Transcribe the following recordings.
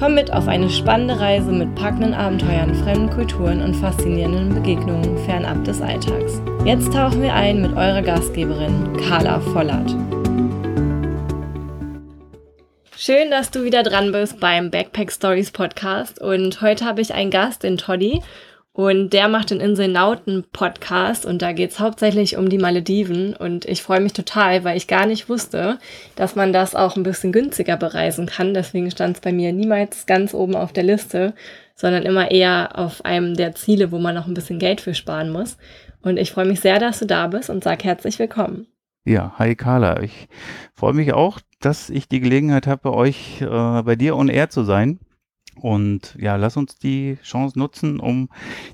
Komm mit auf eine spannende Reise mit packenden Abenteuern, fremden Kulturen und faszinierenden Begegnungen fernab des Alltags. Jetzt tauchen wir ein mit eurer Gastgeberin Carla Vollert. Schön, dass du wieder dran bist beim Backpack Stories Podcast und heute habe ich einen Gast, den Toddy und der macht den Inselnauten-Podcast und da geht's hauptsächlich um die Malediven. Und ich freue mich total, weil ich gar nicht wusste, dass man das auch ein bisschen günstiger bereisen kann. Deswegen stand es bei mir niemals ganz oben auf der Liste, sondern immer eher auf einem der Ziele, wo man noch ein bisschen Geld für sparen muss. Und ich freue mich sehr, dass du da bist und sag herzlich willkommen. Ja, hi Carla. Ich freue mich auch, dass ich die Gelegenheit habe, bei euch, äh, bei dir on air zu sein. Und ja, lass uns die Chance nutzen, um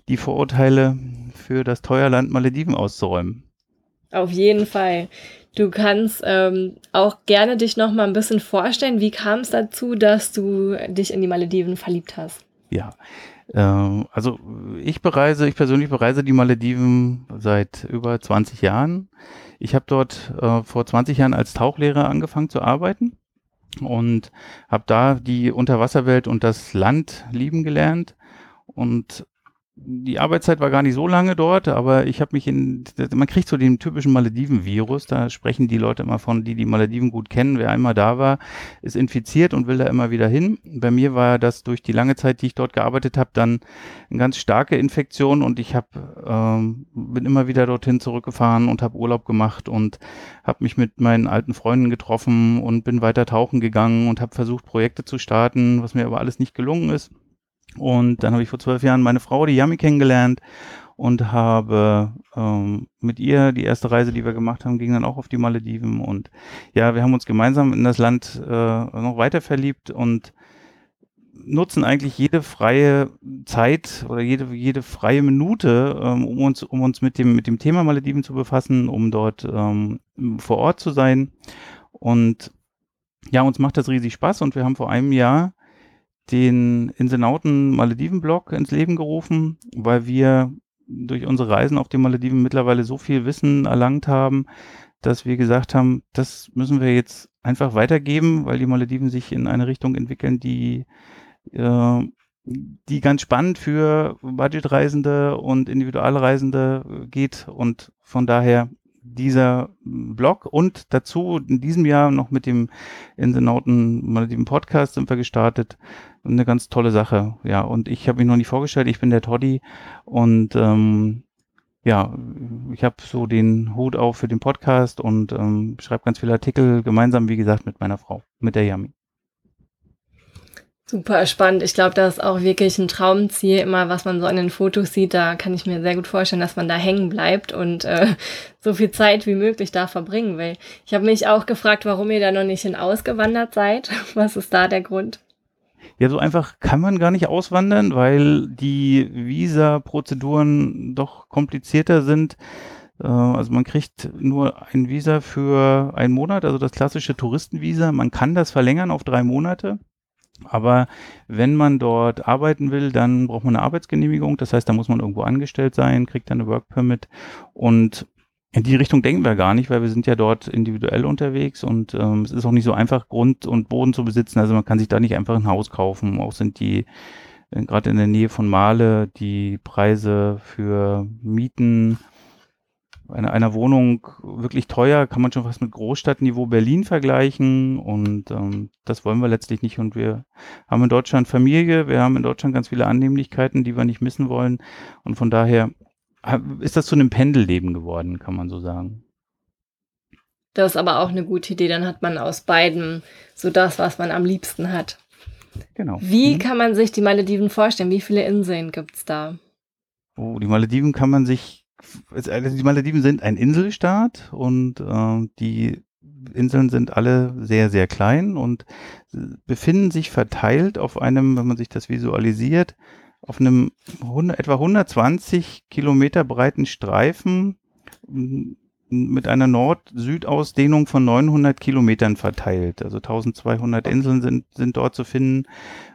die Vorurteile für das Teuerland Malediven auszuräumen. Auf jeden Fall. Du kannst ähm, auch gerne dich noch mal ein bisschen vorstellen. Wie kam es dazu, dass du dich in die Malediven verliebt hast? Ja, äh, also ich bereise, ich persönlich bereise die Malediven seit über 20 Jahren. Ich habe dort äh, vor 20 Jahren als Tauchlehrer angefangen zu arbeiten und habe da die Unterwasserwelt und das Land lieben gelernt. Und die Arbeitszeit war gar nicht so lange dort, aber ich habe mich in, man kriegt so den typischen Malediven-Virus, da sprechen die Leute immer von, die die Malediven gut kennen. Wer einmal da war, ist infiziert und will da immer wieder hin. Bei mir war das durch die lange Zeit, die ich dort gearbeitet habe, dann eine ganz starke Infektion und ich habe ähm, bin immer wieder dorthin zurückgefahren und habe Urlaub gemacht und habe mich mit meinen alten Freunden getroffen und bin weiter tauchen gegangen und habe versucht, Projekte zu starten, was mir aber alles nicht gelungen ist. Und dann habe ich vor zwölf Jahren meine Frau, die Yami, kennengelernt und habe ähm, mit ihr die erste Reise, die wir gemacht haben, ging dann auch auf die Malediven. Und ja, wir haben uns gemeinsam in das Land äh, noch weiter verliebt und nutzen eigentlich jede freie Zeit oder jede, jede freie Minute, ähm, um uns, um uns mit dem, mit dem Thema Malediven zu befassen, um dort ähm, vor Ort zu sein. Und ja, uns macht das riesig Spaß und wir haben vor einem Jahr den Insenauten Malediven-Blog ins Leben gerufen, weil wir durch unsere Reisen auf den Malediven mittlerweile so viel Wissen erlangt haben, dass wir gesagt haben, das müssen wir jetzt einfach weitergeben, weil die Malediven sich in eine Richtung entwickeln, die, äh, die ganz spannend für Budgetreisende und Individualreisende geht. Und von daher dieser Blog und dazu in diesem Jahr noch mit dem Insenauten Malediven Podcast sind wir gestartet, eine ganz tolle Sache. Ja, und ich habe mich noch nicht vorgestellt, ich bin der Toddy und ähm, ja, ich habe so den Hut auf für den Podcast und ähm, schreibe ganz viele Artikel gemeinsam, wie gesagt, mit meiner Frau, mit der Yami. Super spannend. Ich glaube, das ist auch wirklich ein Traumziel, immer was man so an den Fotos sieht. Da kann ich mir sehr gut vorstellen, dass man da hängen bleibt und äh, so viel Zeit wie möglich da verbringen will. Ich habe mich auch gefragt, warum ihr da noch nicht hin ausgewandert seid. Was ist da der Grund? Ja, so einfach kann man gar nicht auswandern, weil die Visa-Prozeduren doch komplizierter sind. Äh, also man kriegt nur ein Visa für einen Monat, also das klassische Touristenvisa. Man kann das verlängern auf drei Monate. Aber wenn man dort arbeiten will, dann braucht man eine Arbeitsgenehmigung. Das heißt, da muss man irgendwo angestellt sein, kriegt dann eine Work Permit und in die Richtung denken wir gar nicht, weil wir sind ja dort individuell unterwegs und ähm, es ist auch nicht so einfach, Grund und Boden zu besitzen. Also man kann sich da nicht einfach ein Haus kaufen. Auch sind die, äh, gerade in der Nähe von Male, die Preise für Mieten einer, einer Wohnung wirklich teuer, kann man schon fast mit Großstadtniveau Berlin vergleichen und ähm, das wollen wir letztlich nicht und wir haben in Deutschland Familie, wir haben in Deutschland ganz viele Annehmlichkeiten, die wir nicht missen wollen und von daher ist das zu einem Pendelleben geworden, kann man so sagen. Das ist aber auch eine gute Idee. Dann hat man aus beiden so das, was man am liebsten hat. Genau. Wie mhm. kann man sich die Malediven vorstellen? Wie viele Inseln gibt es da? Oh, die Malediven kann man sich. Die Malediven sind ein Inselstaat und äh, die Inseln sind alle sehr, sehr klein und befinden sich verteilt auf einem, wenn man sich das visualisiert, auf einem 100, etwa 120 Kilometer breiten Streifen mit einer Nord-Süd-Ausdehnung von 900 Kilometern verteilt. Also 1200 Inseln sind, sind dort zu finden.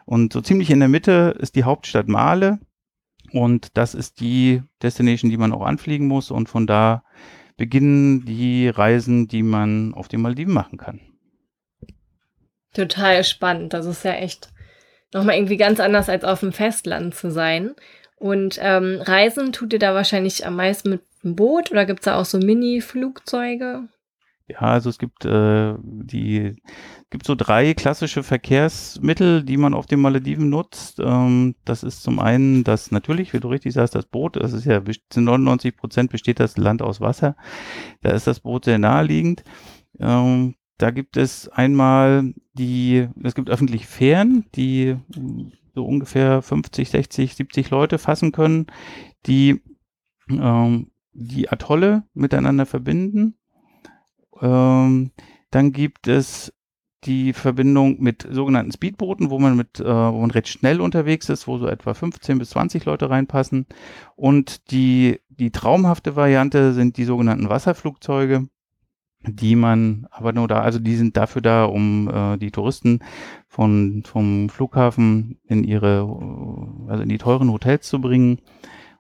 Und so ziemlich in der Mitte ist die Hauptstadt Male. Und das ist die Destination, die man auch anfliegen muss. Und von da beginnen die Reisen, die man auf den Maldiven machen kann. Total spannend. Das ist ja echt nochmal irgendwie ganz anders als auf dem Festland zu sein. Und ähm, Reisen tut ihr da wahrscheinlich am meisten mit einem Boot oder gibt es da auch so Mini-Flugzeuge? Ja, also es gibt äh, die gibt so drei klassische Verkehrsmittel, die man auf den Malediven nutzt. Ähm, das ist zum einen das natürlich, wie du richtig sagst, das Boot. Das ist ja zu 99 Prozent besteht das Land aus Wasser. Da ist das Boot sehr naheliegend. Ähm, da gibt es einmal die, es gibt öffentlich Fähren, die so ungefähr 50, 60, 70 Leute fassen können, die ähm, die Atolle miteinander verbinden. Ähm, dann gibt es die Verbindung mit sogenannten Speedbooten, wo man mit, äh, wo man recht schnell unterwegs ist, wo so etwa 15 bis 20 Leute reinpassen. Und die, die traumhafte Variante sind die sogenannten Wasserflugzeuge, die man aber nur da, also die sind dafür da, um äh, die Touristen von, vom Flughafen in ihre, also in die teuren Hotels zu bringen.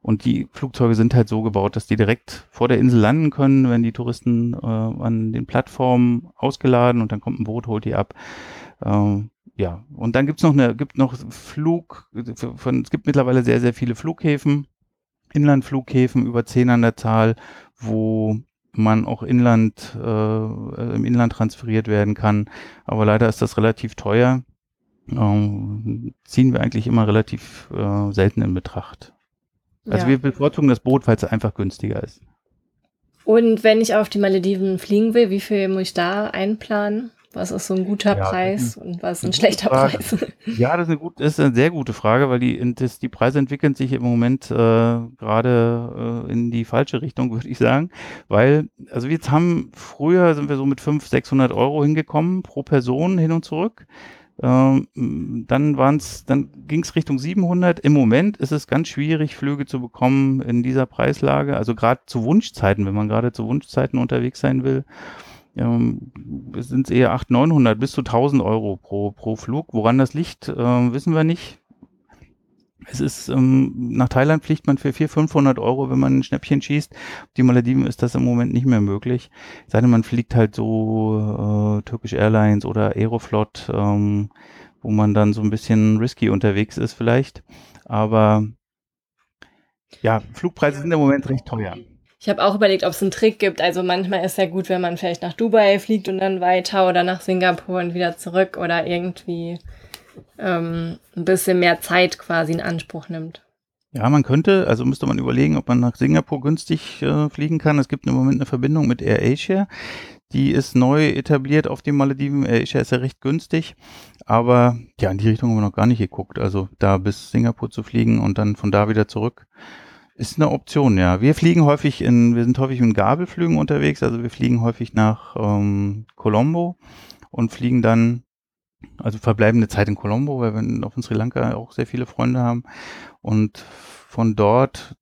Und die Flugzeuge sind halt so gebaut, dass die direkt vor der Insel landen können, wenn die Touristen äh, an den Plattformen ausgeladen und dann kommt ein Boot, holt die ab. Äh, ja, und dann gibt's noch eine, gibt noch Flug, von, es gibt mittlerweile sehr, sehr viele Flughäfen, Inlandflughäfen über zehn an der Zahl, wo man auch Inland, äh, im Inland transferiert werden kann. Aber leider ist das relativ teuer. Ähm, ziehen wir eigentlich immer relativ äh, selten in Betracht. Also ja. wir bevorzugen das Boot, weil es einfach günstiger ist. Und wenn ich auf die Malediven fliegen will, wie viel muss ich da einplanen? Was ist so ein guter ja, Preis und was ist ein schlechter Frage. Preis? Ja, das ist, eine gut, das ist eine sehr gute Frage, weil die, das, die Preise entwickeln sich im Moment äh, gerade äh, in die falsche Richtung, würde ich sagen. Weil, also wir jetzt haben, früher sind wir so mit 500, 600 Euro hingekommen pro Person hin und zurück. Ähm, dann waren's, dann ging es Richtung 700. Im Moment ist es ganz schwierig, Flüge zu bekommen in dieser Preislage. Also gerade zu Wunschzeiten, wenn man gerade zu Wunschzeiten unterwegs sein will ähm, sind es eher 800, 900 bis zu 1000 Euro pro, pro Flug. Woran das liegt, äh, wissen wir nicht. Es ist, ähm, nach Thailand fliegt man für 400, 500 Euro, wenn man ein Schnäppchen schießt. Die Malediven ist das im Moment nicht mehr möglich. Sei denn, man fliegt halt so äh, Turkish Airlines oder Aeroflot, ähm, wo man dann so ein bisschen risky unterwegs ist vielleicht. Aber ja, Flugpreise sind im Moment recht teuer. Ich habe auch überlegt, ob es einen Trick gibt. Also manchmal ist es ja gut, wenn man vielleicht nach Dubai fliegt und dann weiter oder nach Singapur und wieder zurück oder irgendwie ähm, ein bisschen mehr Zeit quasi in Anspruch nimmt. Ja, man könnte, also müsste man überlegen, ob man nach Singapur günstig äh, fliegen kann. Es gibt im Moment eine Verbindung mit AirAsia. Die ist neu etabliert auf den Malediven. AirAsia ist ja recht günstig. Aber ja, in die Richtung haben wir noch gar nicht geguckt. Also da bis Singapur zu fliegen und dann von da wieder zurück ist eine Option, ja. Wir fliegen häufig in, wir sind häufig in Gabelflügen unterwegs, also wir fliegen häufig nach ähm, Colombo und fliegen dann, also verbleibende Zeit in Colombo, weil wir auf Sri Lanka auch sehr viele Freunde haben. Und von dort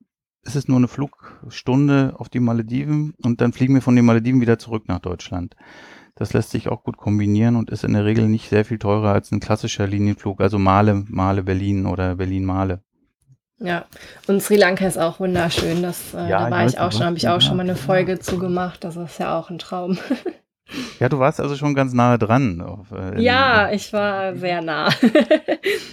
ist es nur eine Flugstunde auf die Malediven und dann fliegen wir von den Malediven wieder zurück nach Deutschland. Das lässt sich auch gut kombinieren und ist in der Regel nicht sehr viel teurer als ein klassischer Linienflug, also Male, Male Berlin oder Berlin Male. Ja, und Sri Lanka ist auch wunderschön. Das, äh, ja, da war ich auch schon, habe ich auch schon mal eine Folge ja. zu gemacht. Das ist ja auch ein Traum. Ja, du warst also schon ganz nahe dran. Auf, äh, ja, ich war sehr nah.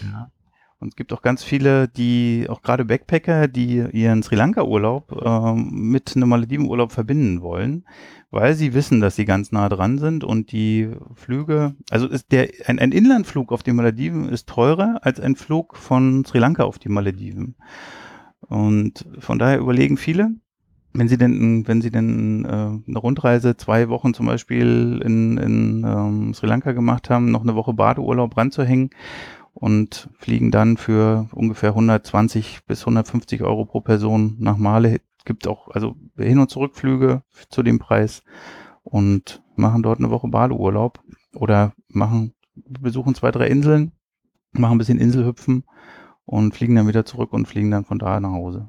ja. Und es gibt auch ganz viele, die, auch gerade Backpacker, die ihren Sri Lanka-Urlaub äh, mit einem Malediven-Urlaub verbinden wollen weil sie wissen, dass sie ganz nah dran sind und die Flüge, also ist der, ein, ein Inlandflug auf die Malediven ist teurer als ein Flug von Sri Lanka auf die Malediven. Und von daher überlegen viele, wenn sie denn, wenn sie denn äh, eine Rundreise zwei Wochen zum Beispiel in, in ähm, Sri Lanka gemacht haben, noch eine Woche Badeurlaub ranzuhängen und fliegen dann für ungefähr 120 bis 150 Euro pro Person nach Male gibt auch also Hin- und Zurückflüge zu dem Preis und machen dort eine Woche Badeurlaub oder machen, besuchen zwei, drei Inseln, machen ein bisschen Inselhüpfen und fliegen dann wieder zurück und fliegen dann von da nach Hause.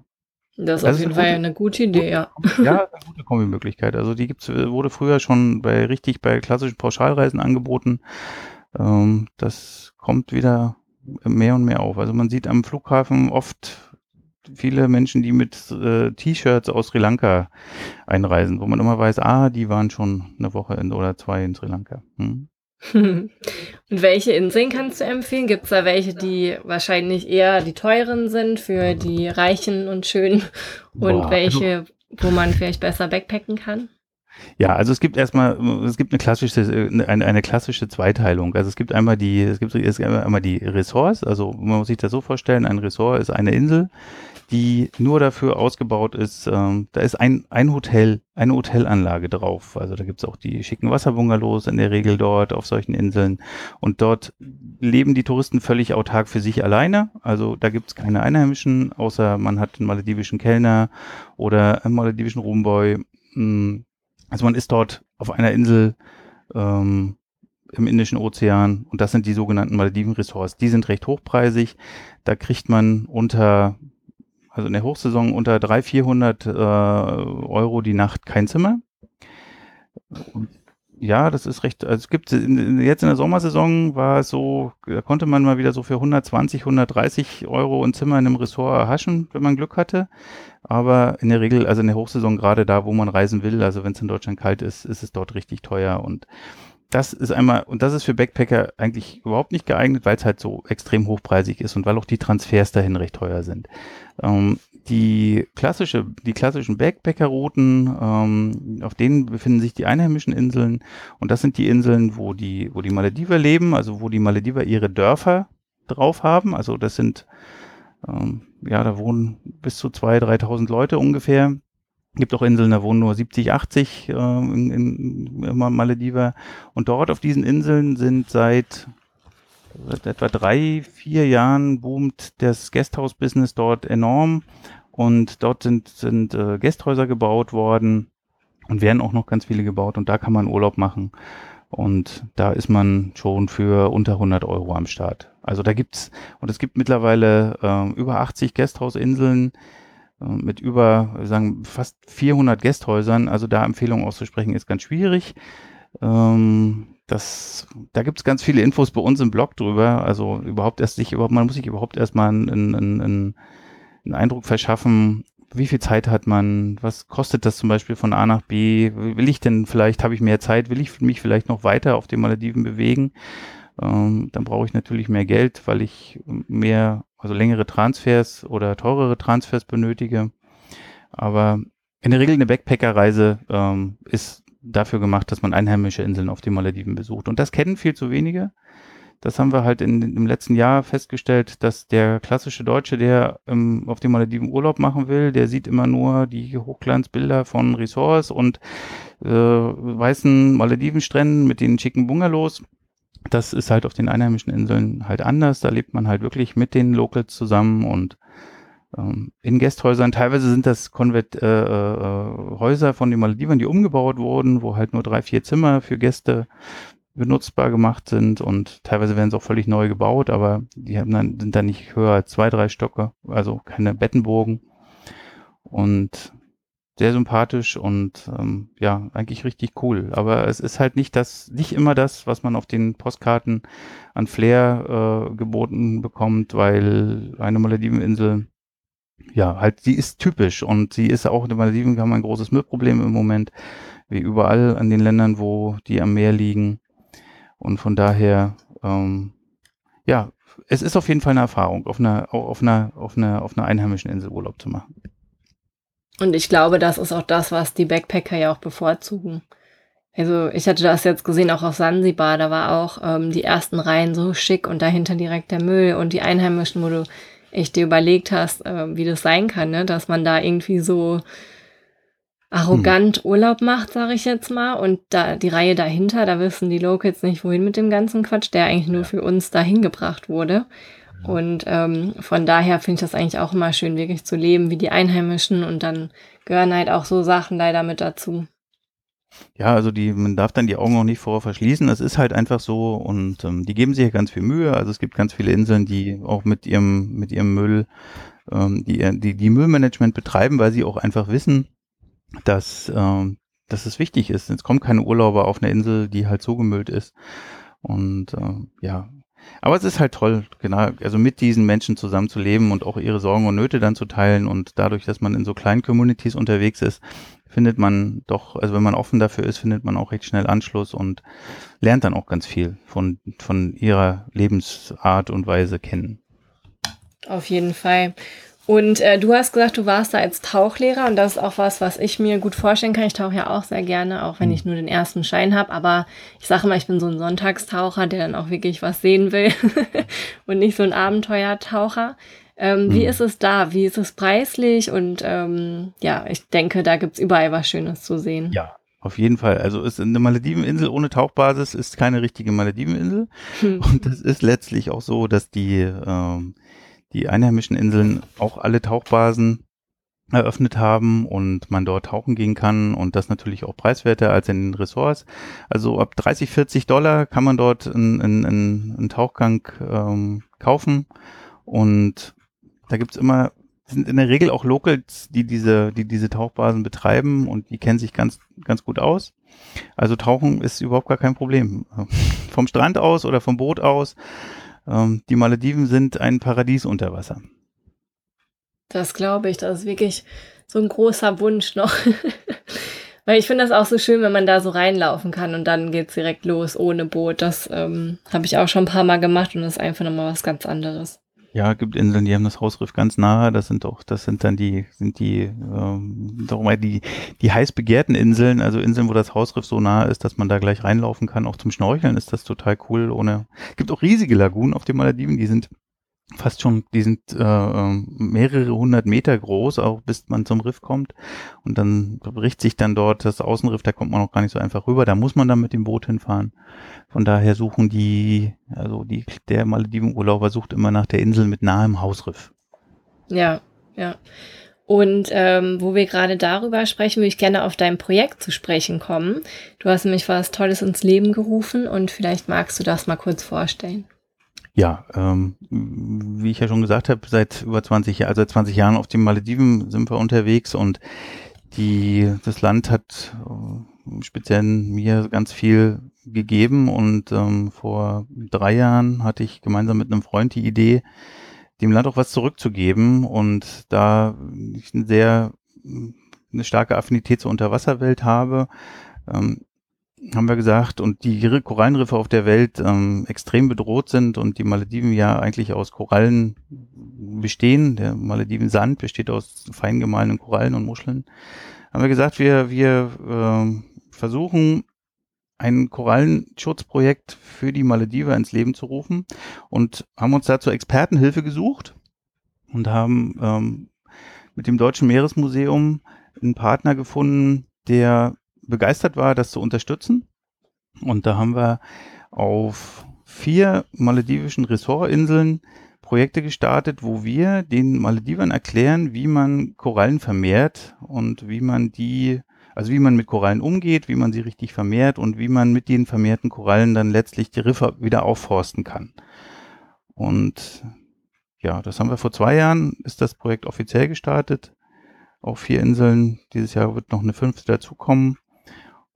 Das ist das auf jeden Fall eine gute Idee, ja. Ja, eine gute Kombimöglichkeit. Also die gibt's, wurde früher schon bei richtig bei klassischen Pauschalreisen angeboten. Ähm, das kommt wieder mehr und mehr auf. Also man sieht am Flughafen oft viele Menschen, die mit äh, T-Shirts aus Sri Lanka einreisen, wo man immer weiß, ah, die waren schon eine Woche in, oder zwei in Sri Lanka. Hm. Und welche Inseln kannst du empfehlen? Gibt es da welche, die wahrscheinlich eher die teuren sind für die Reichen und Schönen und Boah, also welche, wo man vielleicht besser backpacken kann? Ja, also es gibt erstmal, es gibt eine klassische, eine, eine klassische Zweiteilung. Also es gibt einmal die, es gibt, es gibt einmal die Ressorts, also man muss sich das so vorstellen, ein Ressort ist eine Insel, die nur dafür ausgebaut ist, ähm, da ist ein, ein Hotel, eine Hotelanlage drauf. Also da gibt's auch die schicken Wasserbungalows in der Regel dort auf solchen Inseln. Und dort leben die Touristen völlig autark für sich alleine. Also da gibt's keine Einheimischen, außer man hat einen maledivischen Kellner oder einen maledivischen Roomboy. Hm, also man ist dort auf einer Insel ähm, im Indischen Ozean und das sind die sogenannten Malediven-Ressorts. Die sind recht hochpreisig. Da kriegt man unter also in der Hochsaison unter 300, 400 äh, Euro die Nacht kein Zimmer. Ja, das ist recht, also es gibt jetzt in der Sommersaison war es so, da konnte man mal wieder so für 120, 130 Euro ein Zimmer in einem Ressort erhaschen, wenn man Glück hatte. Aber in der Regel, also in der Hochsaison, gerade da, wo man reisen will, also wenn es in Deutschland kalt ist, ist es dort richtig teuer und das ist einmal, und das ist für Backpacker eigentlich überhaupt nicht geeignet, weil es halt so extrem hochpreisig ist und weil auch die Transfers dahin recht teuer sind. Ähm, die klassische, die klassischen Backpacker-Routen, ähm, auf denen befinden sich die einheimischen Inseln und das sind die Inseln, wo die, wo die Malediver leben, also wo die Malediver ihre Dörfer drauf haben. Also das sind, ähm, ja, da wohnen bis zu zwei, 3.000 Leute ungefähr gibt auch Inseln, da wohnen nur 70, 80 äh, in, in, Malediver. Und dort auf diesen Inseln sind seit, seit etwa drei, vier Jahren boomt das Gasthaus-Business dort enorm. Und dort sind, sind äh, Gästhäuser gebaut worden und werden auch noch ganz viele gebaut. Und da kann man Urlaub machen. Und da ist man schon für unter 100 Euro am Start. Also da gibt's, und es gibt mittlerweile äh, über 80 Gästhausinseln, äh, mit über, sagen, fast 400 Gästhäusern. Also da Empfehlungen auszusprechen ist ganz schwierig. Ähm, das, da gibt's ganz viele Infos bei uns im Blog drüber. Also überhaupt erst sich überhaupt, man muss sich überhaupt erstmal einen, einen, einen, einen Eindruck verschaffen, wie viel Zeit hat man, was kostet das zum Beispiel von A nach B, will ich denn vielleicht, habe ich mehr Zeit, will ich mich vielleicht noch weiter auf den Malediven bewegen, ähm, dann brauche ich natürlich mehr Geld, weil ich mehr also längere Transfers oder teurere Transfers benötige. Aber in der Regel eine Backpacker-Reise ähm, ist dafür gemacht, dass man einheimische Inseln auf den Malediven besucht. Und das kennen viel zu wenige. Das haben wir halt in, im letzten Jahr festgestellt, dass der klassische Deutsche, der ähm, auf den Malediven Urlaub machen will, der sieht immer nur die Hochglanzbilder von Resorts und äh, weißen Maledivenstränden mit den schicken Bungalows das ist halt auf den einheimischen Inseln halt anders. Da lebt man halt wirklich mit den Locals zusammen und ähm, in Gästhäusern. Teilweise sind das Konvert äh, äh, Häuser von den Malediven, die umgebaut wurden, wo halt nur drei, vier Zimmer für Gäste benutzbar gemacht sind und teilweise werden sie auch völlig neu gebaut, aber die haben dann, sind dann nicht höher als zwei, drei Stocke, also keine Bettenbogen. Und sehr sympathisch und ähm, ja, eigentlich richtig cool. Aber es ist halt nicht das, nicht immer das, was man auf den Postkarten an Flair äh, geboten bekommt, weil eine Malediveninsel, ja, halt, sie ist typisch und sie ist auch, die Malediven haben ein großes Müllproblem im Moment, wie überall an den Ländern, wo die am Meer liegen. Und von daher, ähm, ja, es ist auf jeden Fall eine Erfahrung, auf einer, auf einer, auf einer, auf einer einheimischen Insel Urlaub zu machen. Und ich glaube, das ist auch das, was die Backpacker ja auch bevorzugen. Also ich hatte das jetzt gesehen, auch auf Sansibar, da war auch ähm, die ersten Reihen so schick und dahinter direkt der Müll und die Einheimischen, wo du echt dir überlegt hast, äh, wie das sein kann, ne? dass man da irgendwie so arrogant hm. Urlaub macht, sage ich jetzt mal. Und da die Reihe dahinter, da wissen die Locals nicht, wohin mit dem ganzen Quatsch, der eigentlich nur für uns dahin gebracht wurde. Und ähm, von daher finde ich das eigentlich auch immer schön, wirklich zu leben wie die Einheimischen und dann gehören halt auch so Sachen leider mit dazu. Ja, also die, man darf dann die Augen auch nicht vor verschließen. Es ist halt einfach so und ähm, die geben sich ja ganz viel Mühe. Also es gibt ganz viele Inseln, die auch mit ihrem, mit ihrem Müll, ähm, die, die, die Müllmanagement betreiben, weil sie auch einfach wissen, dass, ähm, dass es wichtig ist. Es kommen keine Urlauber auf eine Insel, die halt zugemüllt ist. Und äh, ja, aber es ist halt toll, genau, also mit diesen Menschen zusammenzuleben und auch ihre Sorgen und Nöte dann zu teilen und dadurch, dass man in so kleinen Communities unterwegs ist, findet man doch, also wenn man offen dafür ist, findet man auch recht schnell Anschluss und lernt dann auch ganz viel von, von ihrer Lebensart und Weise kennen. Auf jeden Fall. Und äh, du hast gesagt, du warst da als Tauchlehrer und das ist auch was, was ich mir gut vorstellen kann. Ich tauche ja auch sehr gerne, auch wenn hm. ich nur den ersten Schein habe. Aber ich sage mal, ich bin so ein Sonntagstaucher, der dann auch wirklich was sehen will und nicht so ein Abenteuertaucher. Ähm, mhm. Wie ist es da? Wie ist es preislich? Und ähm, ja, ich denke, da gibt's überall was Schönes zu sehen. Ja, auf jeden Fall. Also ist eine Malediveninsel ohne Tauchbasis ist keine richtige Malediveninsel. Hm. Und das ist letztlich auch so, dass die ähm, die einheimischen Inseln auch alle Tauchbasen eröffnet haben und man dort tauchen gehen kann und das natürlich auch preiswerter als in den Ressorts. Also ab 30, 40 Dollar kann man dort einen, einen, einen Tauchgang ähm, kaufen und da gibt's immer, sind in der Regel auch Locals, die diese, die diese Tauchbasen betreiben und die kennen sich ganz, ganz gut aus. Also Tauchen ist überhaupt gar kein Problem. Vom Strand aus oder vom Boot aus ähm, die Malediven sind ein Paradies unter Wasser. Das glaube ich. Das ist wirklich so ein großer Wunsch noch. Weil ich finde das auch so schön, wenn man da so reinlaufen kann und dann geht es direkt los ohne Boot. Das ähm, habe ich auch schon ein paar Mal gemacht und das ist einfach nochmal was ganz anderes. Ja, gibt Inseln, die haben das Hausriff ganz nahe. Das sind doch, das sind dann die, sind die, ähm, mal die, die heiß begehrten Inseln, also Inseln, wo das Hausriff so nahe ist, dass man da gleich reinlaufen kann. Auch zum Schnorcheln ist das total cool. Ohne, gibt auch riesige Lagunen auf den Malediven, die sind fast schon, die sind äh, ähm, mehrere hundert Meter groß, auch bis man zum Riff kommt. Und dann bricht sich dann dort das Außenriff, da kommt man auch gar nicht so einfach rüber. Da muss man dann mit dem Boot hinfahren. Von daher suchen die, also die, der Malediven-Urlauber sucht immer nach der Insel mit nahem Hausriff. Ja, ja. Und ähm, wo wir gerade darüber sprechen, würde ich gerne auf dein Projekt zu sprechen kommen. Du hast nämlich was Tolles ins Leben gerufen und vielleicht magst du das mal kurz vorstellen. Ja, ähm, wie ich ja schon gesagt habe, seit über 20 Jahren, also seit 20 Jahren auf den Malediven sind wir unterwegs und die, das Land hat äh, speziell mir ganz viel gegeben und ähm, vor drei Jahren hatte ich gemeinsam mit einem Freund die Idee, dem Land auch was zurückzugeben und da ich eine sehr eine starke Affinität zur Unterwasserwelt habe, ähm, haben wir gesagt, und die Korallenriffe auf der Welt ähm, extrem bedroht sind und die Malediven ja eigentlich aus Korallen bestehen. Der Malediven-Sand besteht aus fein gemahlenen Korallen und Muscheln. Haben wir gesagt, wir, wir ähm, versuchen ein Korallenschutzprojekt für die Malediven ins Leben zu rufen und haben uns dazu Expertenhilfe gesucht und haben ähm, mit dem Deutschen Meeresmuseum einen Partner gefunden, der begeistert war, das zu unterstützen. Und da haben wir auf vier maledivischen Ressortinseln Projekte gestartet, wo wir den Maledivern erklären, wie man Korallen vermehrt und wie man die, also wie man mit Korallen umgeht, wie man sie richtig vermehrt und wie man mit den vermehrten Korallen dann letztlich die Riffe wieder aufforsten kann. Und ja, das haben wir vor zwei Jahren, ist das Projekt offiziell gestartet. Auf vier Inseln. Dieses Jahr wird noch eine fünfte dazukommen.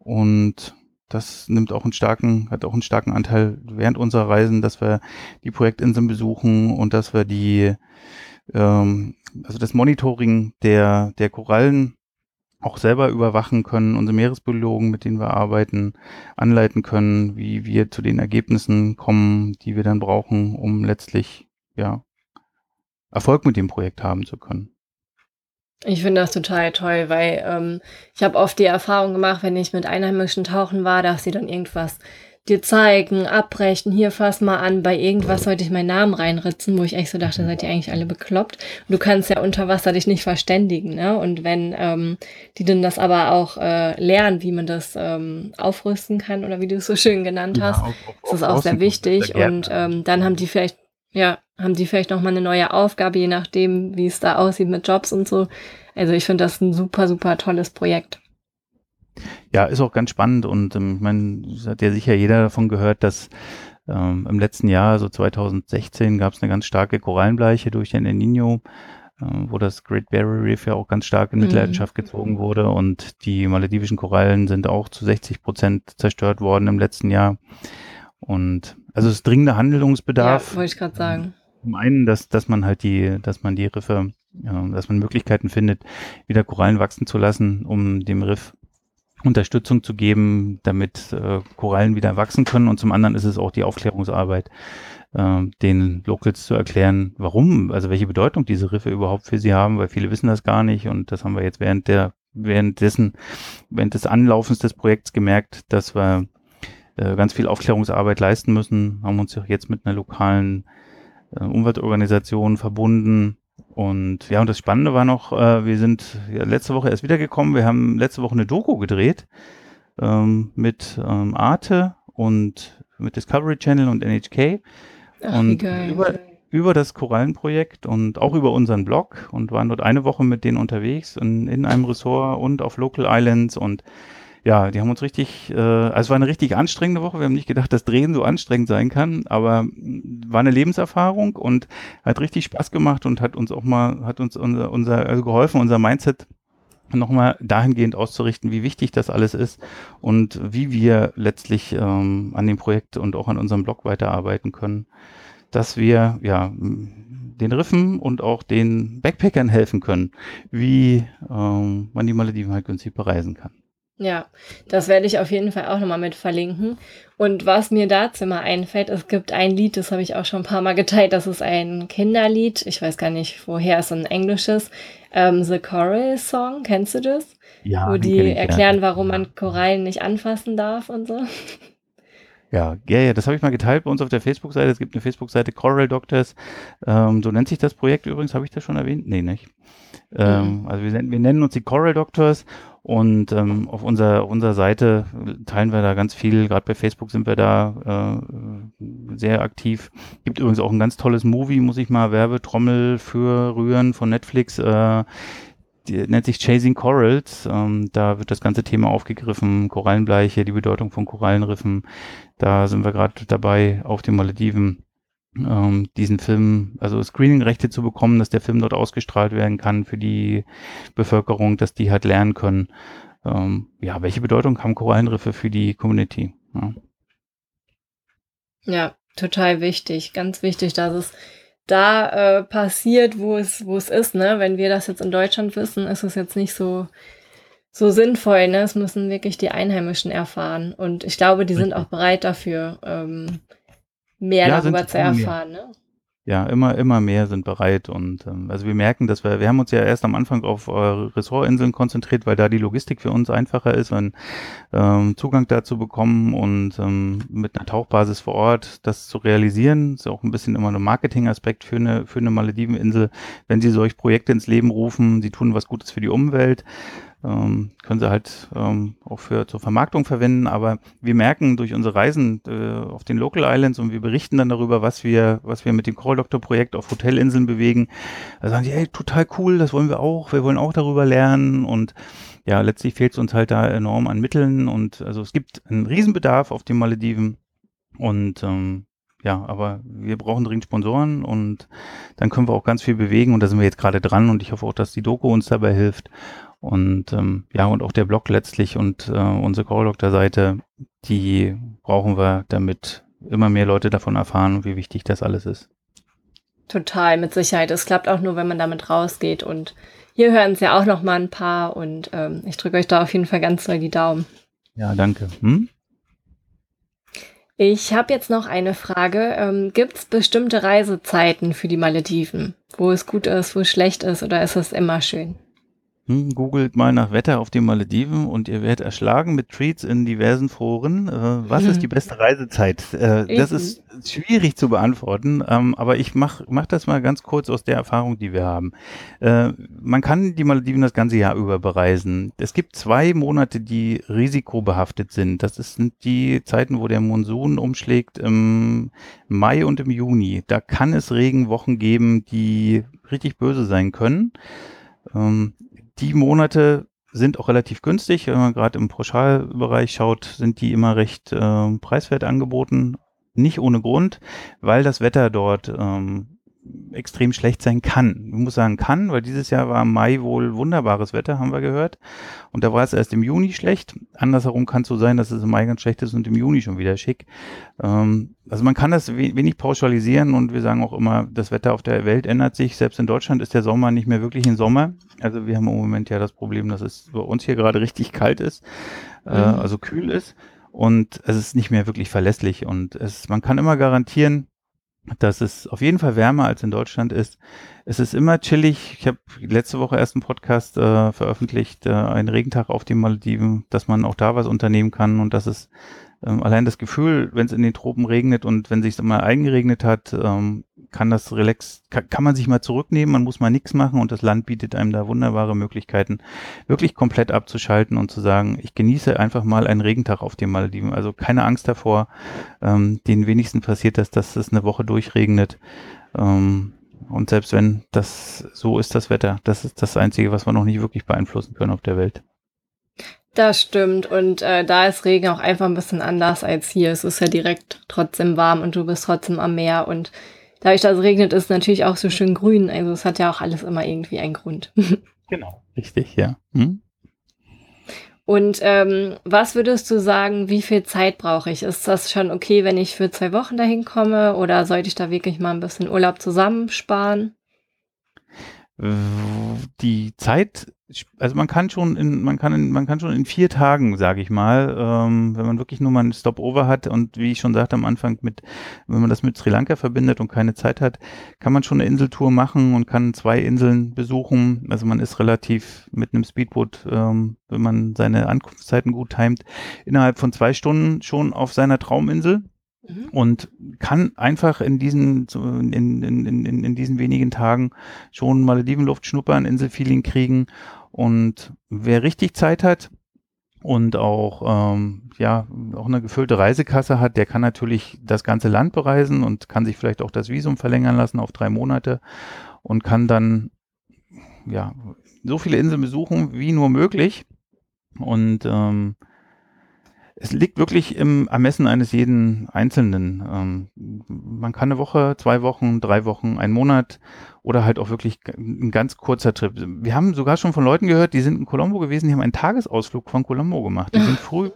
Und das nimmt auch einen starken, hat auch einen starken Anteil während unserer Reisen, dass wir die Projektinseln besuchen und dass wir die, ähm, also das Monitoring der, der Korallen auch selber überwachen können, unsere Meeresbiologen, mit denen wir arbeiten, anleiten können, wie wir zu den Ergebnissen kommen, die wir dann brauchen, um letztlich, ja, Erfolg mit dem Projekt haben zu können. Ich finde das total toll, weil ähm, ich habe oft die Erfahrung gemacht, wenn ich mit Einheimischen tauchen war, dass sie dann irgendwas dir zeigen, abbrechen, hier fass mal an, bei irgendwas sollte ich meinen Namen reinritzen, wo ich echt so dachte, seid ihr eigentlich alle bekloppt. Und du kannst ja unter Wasser dich nicht verständigen, ne? Und wenn ähm, die dann das aber auch äh, lernen, wie man das ähm, aufrüsten kann oder wie du es so schön genannt hast, ja, auf, auf, ist das auch sehr wichtig. Und ähm, dann haben die vielleicht ja, haben die vielleicht noch mal eine neue Aufgabe, je nachdem, wie es da aussieht mit Jobs und so. Also ich finde das ein super, super tolles Projekt. Ja, ist auch ganz spannend und ähm, ich meine, hat ja sicher jeder davon gehört, dass ähm, im letzten Jahr, so 2016, gab es eine ganz starke Korallenbleiche durch den El Nino, äh, wo das Great Barrier Reef ja auch ganz stark in. Mitleidenschaft mhm. gezogen wurde und die maledivischen Korallen sind auch zu 60 Prozent zerstört worden im letzten Jahr. Und also es ist dringender Handlungsbedarf. Ja, wollte ich gerade sagen. Zum einen, dass, dass man halt die, dass man die Riffe, ja, dass man Möglichkeiten findet, wieder Korallen wachsen zu lassen, um dem Riff Unterstützung zu geben, damit äh, Korallen wieder wachsen können. Und zum anderen ist es auch die Aufklärungsarbeit, äh, den Locals zu erklären, warum, also welche Bedeutung diese Riffe überhaupt für sie haben, weil viele wissen das gar nicht. Und das haben wir jetzt während der, währenddessen, während des Anlaufens des Projekts gemerkt, dass wir äh, ganz viel Aufklärungsarbeit leisten müssen, haben uns jetzt mit einer lokalen äh, Umweltorganisation verbunden, und ja, und das Spannende war noch, äh, wir sind ja, letzte Woche erst wiedergekommen. Wir haben letzte Woche eine Doku gedreht ähm, mit ähm, Arte und mit Discovery Channel und NHK. Ach, und über, über das Korallenprojekt und auch über unseren Blog und waren dort eine Woche mit denen unterwegs in, in einem Ressort und auf Local Islands und ja, die haben uns richtig, äh, also es war eine richtig anstrengende Woche. Wir haben nicht gedacht, dass Drehen so anstrengend sein kann, aber war eine Lebenserfahrung und hat richtig Spaß gemacht und hat uns auch mal, hat uns unser, unser also geholfen, unser Mindset nochmal dahingehend auszurichten, wie wichtig das alles ist und wie wir letztlich ähm, an dem Projekt und auch an unserem Blog weiterarbeiten können, dass wir ja den Riffen und auch den Backpackern helfen können, wie ähm, man die Malediven halt günstig bereisen kann. Ja, das werde ich auf jeden Fall auch nochmal mit verlinken. Und was mir dazu mal einfällt, es gibt ein Lied, das habe ich auch schon ein paar Mal geteilt, das ist ein Kinderlied. Ich weiß gar nicht, woher es ein englisches. Ähm, The Coral Song, kennst du das? Ja. Wo die ich, erklären, ja. warum man Korallen nicht anfassen darf und so. Ja, ja, ja, das habe ich mal geteilt bei uns auf der Facebook-Seite. Es gibt eine Facebook-Seite Coral Doctors. Ähm, so nennt sich das Projekt übrigens. Habe ich das schon erwähnt? Nee, nicht. Ähm, mhm. Also wir, wir, nennen uns die Coral Doctors und ähm, auf unserer, unserer Seite teilen wir da ganz viel. Gerade bei Facebook sind wir da äh, sehr aktiv. Gibt übrigens auch ein ganz tolles Movie, muss ich mal Werbetrommel für rühren von Netflix. Äh, die nennt sich Chasing Corals. Ähm, da wird das ganze Thema aufgegriffen. Korallenbleiche, die Bedeutung von Korallenriffen. Da sind wir gerade dabei auf den Malediven ähm, diesen Film, also Screening-Rechte zu bekommen, dass der Film dort ausgestrahlt werden kann für die Bevölkerung, dass die halt lernen können, ähm, ja, welche Bedeutung haben Korallenriffe für die Community. Ja. ja, total wichtig, ganz wichtig, dass es da äh, passiert, wo es, wo es ist, ne? Wenn wir das jetzt in Deutschland wissen, ist es jetzt nicht so, so sinnvoll, ne? Es müssen wirklich die Einheimischen erfahren. Und ich glaube, die sind auch bereit dafür, ähm, mehr ja, darüber zu erfahren. Ne? Ja, immer, immer mehr sind bereit und ähm, also wir merken, dass wir, wir haben uns ja erst am Anfang auf äh, Ressortinseln konzentriert, weil da die Logistik für uns einfacher ist, einen ähm, Zugang dazu bekommen und ähm, mit einer Tauchbasis vor Ort das zu realisieren, ist auch ein bisschen immer ein Marketingaspekt für eine, für eine Malediveninsel, wenn sie solch Projekte ins Leben rufen, sie tun was Gutes für die Umwelt ähm, können sie halt ähm, auch für zur Vermarktung verwenden. Aber wir merken durch unsere Reisen äh, auf den Local Islands und wir berichten dann darüber, was wir, was wir mit dem Call Doctor Projekt auf Hotelinseln bewegen. Da sagen sie, hey, total cool, das wollen wir auch. Wir wollen auch darüber lernen. Und ja, letztlich fehlt es uns halt da enorm an Mitteln. Und also es gibt einen Riesenbedarf auf den Malediven. Und ähm, ja, aber wir brauchen dringend Sponsoren. Und dann können wir auch ganz viel bewegen. Und da sind wir jetzt gerade dran. Und ich hoffe auch, dass die Doku uns dabei hilft und ähm, ja, und auch der Blog letztlich und äh, unsere Call Doctor Seite, die brauchen wir, damit immer mehr Leute davon erfahren, wie wichtig das alles ist. Total, mit Sicherheit. Es klappt auch nur, wenn man damit rausgeht. Und hier hören es ja auch noch mal ein paar. Und ähm, ich drücke euch da auf jeden Fall ganz doll die Daumen. Ja, danke. Hm? Ich habe jetzt noch eine Frage. Ähm, Gibt es bestimmte Reisezeiten für die Malediven, wo es gut ist, wo es schlecht ist oder ist es immer schön? Hm, googelt mal nach Wetter auf den Malediven und ihr werdet erschlagen mit Tweets in diversen Foren. Äh, was ist die beste Reisezeit? Äh, das ist schwierig zu beantworten, ähm, aber ich mach, mach das mal ganz kurz aus der Erfahrung, die wir haben. Äh, man kann die Malediven das ganze Jahr über bereisen. Es gibt zwei Monate, die risikobehaftet sind. Das sind die Zeiten, wo der Monsun umschlägt im Mai und im Juni. Da kann es Regenwochen geben, die richtig böse sein können. Ähm, die Monate sind auch relativ günstig. Wenn man gerade im Pauschalbereich schaut, sind die immer recht äh, preiswert angeboten. Nicht ohne Grund, weil das Wetter dort ähm, extrem schlecht sein kann. Ich muss sagen kann, weil dieses Jahr war im Mai wohl wunderbares Wetter, haben wir gehört. Und da war es erst im Juni schlecht. Andersherum kann es so sein, dass es im Mai ganz schlecht ist und im Juni schon wieder schick. Ähm, also man kann das wenig pauschalisieren und wir sagen auch immer, das Wetter auf der Welt ändert sich. Selbst in Deutschland ist der Sommer nicht mehr wirklich ein Sommer. Also wir haben im Moment ja das Problem, dass es bei uns hier gerade richtig kalt ist, äh, mhm. also kühl ist. Und es ist nicht mehr wirklich verlässlich und es, man kann immer garantieren, dass es auf jeden Fall wärmer als in Deutschland ist. Es ist immer chillig. Ich habe letzte Woche erst einen Podcast äh, veröffentlicht, äh, einen Regentag auf den Malediven, dass man auch da was unternehmen kann und dass es ähm, allein das Gefühl, wenn es in den Tropen regnet und wenn sich mal eingeregnet hat, ähm, kann das relax, kann, kann man sich mal zurücknehmen, man muss mal nichts machen und das Land bietet einem da wunderbare Möglichkeiten, wirklich komplett abzuschalten und zu sagen, ich genieße einfach mal einen Regentag auf den Malediven. Also keine Angst davor. Ähm, den wenigsten passiert das, dass es eine Woche durchregnet. Ähm, und selbst wenn das so ist, das Wetter, das ist das Einzige, was wir noch nicht wirklich beeinflussen können auf der Welt. Das stimmt. Und äh, da ist Regen auch einfach ein bisschen anders als hier. Es ist ja direkt trotzdem warm und du bist trotzdem am Meer. Und dadurch, dass es regnet, ist es natürlich auch so schön grün. Also es hat ja auch alles immer irgendwie einen Grund. genau, richtig, ja. Hm? Und ähm, was würdest du sagen, wie viel Zeit brauche ich? Ist das schon okay, wenn ich für zwei Wochen dahin komme? Oder sollte ich da wirklich mal ein bisschen Urlaub zusammensparen? Die Zeit also man kann schon in, man kann in, man kann schon in vier Tagen, sage ich mal, ähm, wenn man wirklich nur mal ein Stopover hat und wie ich schon sagte am Anfang mit, wenn man das mit Sri Lanka verbindet und keine Zeit hat, kann man schon eine Inseltour machen und kann zwei Inseln besuchen. Also man ist relativ mit einem Speedboot, ähm, wenn man seine Ankunftszeiten gut timet, innerhalb von zwei Stunden schon auf seiner Trauminsel mhm. und kann einfach in diesen, in, in, in, in, diesen wenigen Tagen schon Maledivenluft schnuppern, Inselfeeling kriegen und wer richtig Zeit hat und auch, ähm, ja, auch eine gefüllte Reisekasse hat, der kann natürlich das ganze Land bereisen und kann sich vielleicht auch das Visum verlängern lassen auf drei Monate und kann dann, ja, so viele Inseln besuchen wie nur möglich. Und ähm, es liegt wirklich im Ermessen eines jeden Einzelnen. Ähm, man kann eine Woche, zwei Wochen, drei Wochen, einen Monat oder halt auch wirklich ein ganz kurzer Trip. Wir haben sogar schon von Leuten gehört, die sind in Colombo gewesen, die haben einen Tagesausflug von Colombo gemacht. Die sind früh,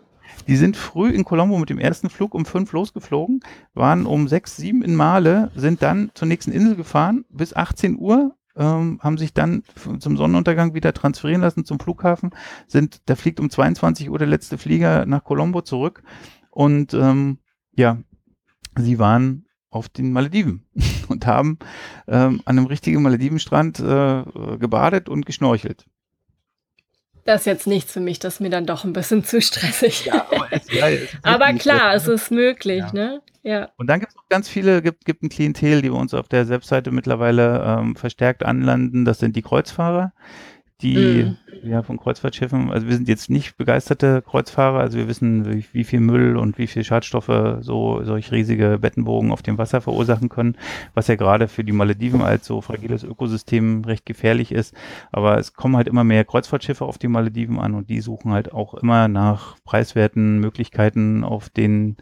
die sind früh in Colombo mit dem ersten Flug um fünf losgeflogen, waren um sechs, sieben in Male, sind dann zur nächsten Insel gefahren bis 18 Uhr ähm, haben sich dann zum Sonnenuntergang wieder transferieren lassen zum Flughafen, sind, da fliegt um 22 Uhr der letzte Flieger nach Colombo zurück und ähm, ja, sie waren auf den Malediven und haben ähm, an einem richtigen Maledivenstrand äh, gebadet und geschnorchelt. Das ist jetzt nichts für mich, das ist mir dann doch ein bisschen zu stressig. Ja, aber, es, ja, es aber klar, es ist möglich, ja. ne? Ja. Und dann gibt es auch ganz viele, gibt, gibt ein Klientel, die bei uns auf der Webseite mittlerweile ähm, verstärkt anlanden. Das sind die Kreuzfahrer, die mm. ja von Kreuzfahrtschiffen, also wir sind jetzt nicht begeisterte Kreuzfahrer, also wir wissen, wie, wie viel Müll und wie viel Schadstoffe so solch riesige Bettenbogen auf dem Wasser verursachen können, was ja gerade für die Malediven als so fragiles Ökosystem recht gefährlich ist. Aber es kommen halt immer mehr Kreuzfahrtschiffe auf die Malediven an und die suchen halt auch immer nach preiswerten Möglichkeiten, auf den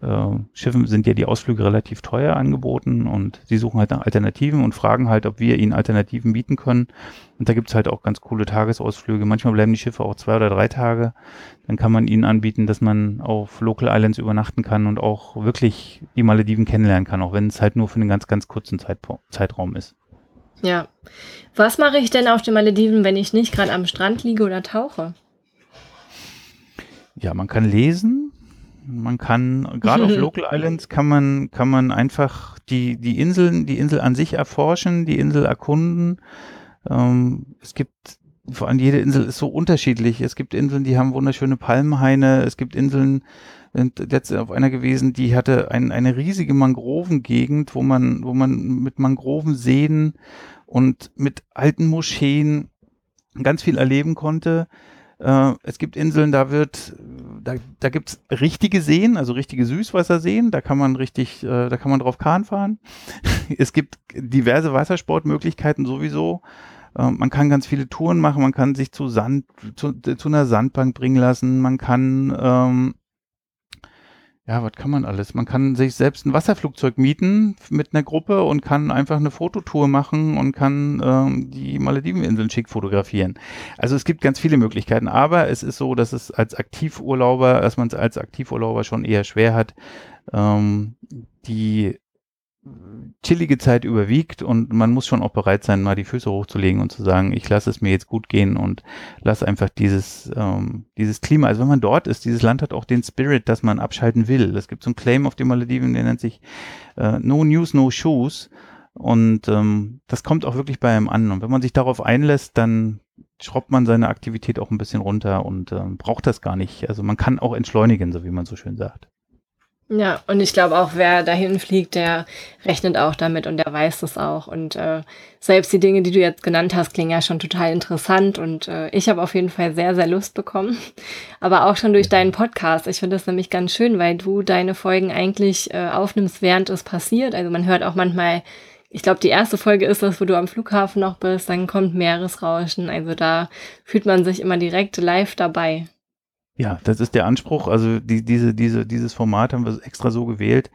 äh, Schiffen sind ja die Ausflüge relativ teuer angeboten und sie suchen halt nach Alternativen und fragen halt, ob wir ihnen Alternativen bieten können. Und da gibt's halt auch ganz coole Tagesausflüge. Manchmal bleiben die Schiffe auch zwei oder drei Tage. Dann kann man ihnen anbieten, dass man auf Local Islands übernachten kann und auch wirklich die Malediven kennenlernen kann, auch wenn es halt nur für einen ganz, ganz kurzen Zeit Zeitraum ist. Ja. Was mache ich denn auf den Malediven, wenn ich nicht gerade am Strand liege oder tauche? Ja, man kann lesen, man kann, gerade auf Local Islands kann man, kann man einfach die, die Inseln, die Insel an sich erforschen, die Insel erkunden. Ähm, es gibt, vor allem jede Insel ist so unterschiedlich. Es gibt Inseln, die haben wunderschöne Palmhaine. Es gibt Inseln, sind letzte auf einer gewesen, die hatte ein, eine riesige Mangrovengegend, wo man, wo man mit Mangrovenseen und mit alten Moscheen ganz viel erleben konnte. Äh, es gibt Inseln, da wird, da, da gibt's richtige Seen, also richtige Süßwasserseen, da kann man richtig, äh, da kann man drauf Kahn fahren. es gibt diverse Wassersportmöglichkeiten sowieso. Äh, man kann ganz viele Touren machen, man kann sich zu Sand, zu, zu einer Sandbank bringen lassen, man kann ähm, ja, was kann man alles? Man kann sich selbst ein Wasserflugzeug mieten mit einer Gruppe und kann einfach eine Fototour machen und kann ähm, die Malediveninseln schick fotografieren. Also es gibt ganz viele Möglichkeiten, aber es ist so, dass es als Aktivurlauber, dass man es als Aktivurlauber schon eher schwer hat, ähm, die chillige Zeit überwiegt und man muss schon auch bereit sein, mal die Füße hochzulegen und zu sagen, ich lasse es mir jetzt gut gehen und lasse einfach dieses, ähm, dieses Klima. Also wenn man dort ist, dieses Land hat auch den Spirit, dass man abschalten will. Es gibt so einen Claim auf den Malediven, der nennt sich äh, No News, No Shoes. Und ähm, das kommt auch wirklich bei einem an. Und wenn man sich darauf einlässt, dann schraubt man seine Aktivität auch ein bisschen runter und ähm, braucht das gar nicht. Also man kann auch entschleunigen, so wie man so schön sagt. Ja, und ich glaube auch, wer dahin fliegt, der rechnet auch damit und der weiß das auch. Und äh, selbst die Dinge, die du jetzt genannt hast, klingen ja schon total interessant und äh, ich habe auf jeden Fall sehr, sehr Lust bekommen. Aber auch schon durch deinen Podcast. Ich finde das nämlich ganz schön, weil du deine Folgen eigentlich äh, aufnimmst, während es passiert. Also man hört auch manchmal, ich glaube, die erste Folge ist das, wo du am Flughafen noch bist, dann kommt Meeresrauschen. Also da fühlt man sich immer direkt live dabei. Ja, das ist der Anspruch. Also die, diese, diese, dieses Format haben wir extra so gewählt,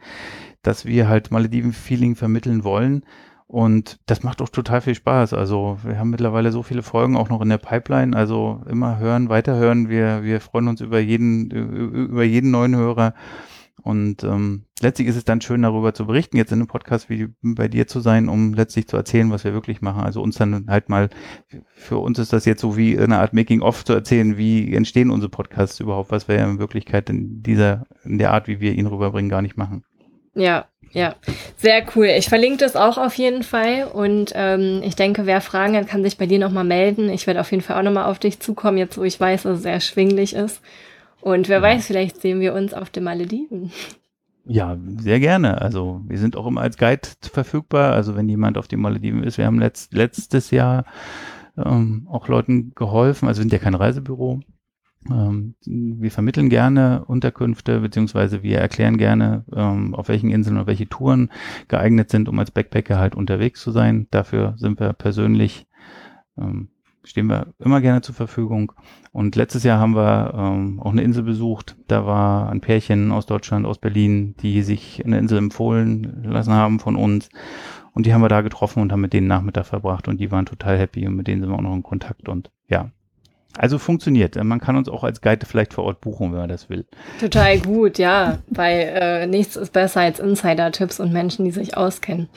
dass wir halt Malediven-Feeling vermitteln wollen. Und das macht auch total viel Spaß. Also wir haben mittlerweile so viele Folgen auch noch in der Pipeline. Also immer hören, weiterhören. Wir, wir freuen uns über jeden, über jeden neuen Hörer. Und ähm, letztlich ist es dann schön, darüber zu berichten, jetzt in einem Podcast wie bei dir zu sein, um letztlich zu erzählen, was wir wirklich machen. Also uns dann halt mal, für uns ist das jetzt so wie eine Art Making-of zu erzählen, wie entstehen unsere Podcasts überhaupt, was wir ja in Wirklichkeit in dieser, in der Art, wie wir ihn rüberbringen, gar nicht machen. Ja, ja, sehr cool. Ich verlinke das auch auf jeden Fall und ähm, ich denke, wer Fragen hat, kann sich bei dir nochmal melden. Ich werde auf jeden Fall auch nochmal auf dich zukommen, jetzt wo ich weiß, dass es sehr schwinglich ist. Und wer ja. weiß, vielleicht sehen wir uns auf den Malediven. Ja, sehr gerne. Also wir sind auch immer als Guide verfügbar. Also wenn jemand auf den Malediven ist, wir haben letzt, letztes Jahr ähm, auch Leuten geholfen. Also wir sind ja kein Reisebüro. Ähm, wir vermitteln gerne Unterkünfte, beziehungsweise wir erklären gerne, ähm, auf welchen Inseln oder welche Touren geeignet sind, um als Backpacker halt unterwegs zu sein. Dafür sind wir persönlich ähm, stehen wir immer gerne zur Verfügung. Und letztes Jahr haben wir ähm, auch eine Insel besucht. Da war ein Pärchen aus Deutschland, aus Berlin, die sich eine Insel empfohlen lassen haben von uns. Und die haben wir da getroffen und haben mit denen Nachmittag verbracht und die waren total happy und mit denen sind wir auch noch in Kontakt und ja. Also funktioniert. Man kann uns auch als Guide vielleicht vor Ort buchen, wenn man das will. Total gut, ja. Weil äh, nichts ist besser als Insider-Tipps und Menschen, die sich auskennen.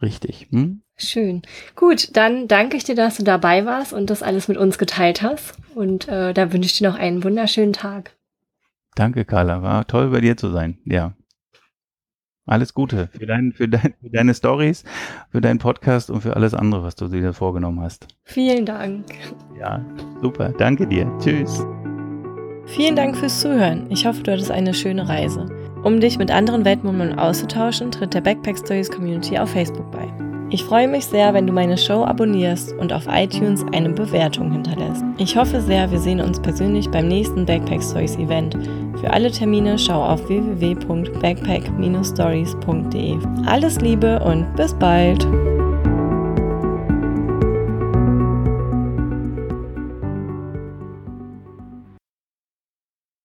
Richtig. Hm? Schön. Gut, dann danke ich dir, dass du dabei warst und das alles mit uns geteilt hast. Und äh, da wünsche ich dir noch einen wunderschönen Tag. Danke, Carla. War toll, bei dir zu sein. Ja. Alles Gute für, dein, für, dein, für deine Stories, für deinen Podcast und für alles andere, was du dir vorgenommen hast. Vielen Dank. Ja, super. Danke dir. Tschüss. Vielen Dank fürs Zuhören. Ich hoffe, du hattest eine schöne Reise. Um dich mit anderen Weltmummern auszutauschen, tritt der Backpack Stories Community auf Facebook bei. Ich freue mich sehr, wenn du meine Show abonnierst und auf iTunes eine Bewertung hinterlässt. Ich hoffe sehr, wir sehen uns persönlich beim nächsten Backpack Stories Event. Für alle Termine schau auf www.backpack-stories.de. Alles Liebe und bis bald!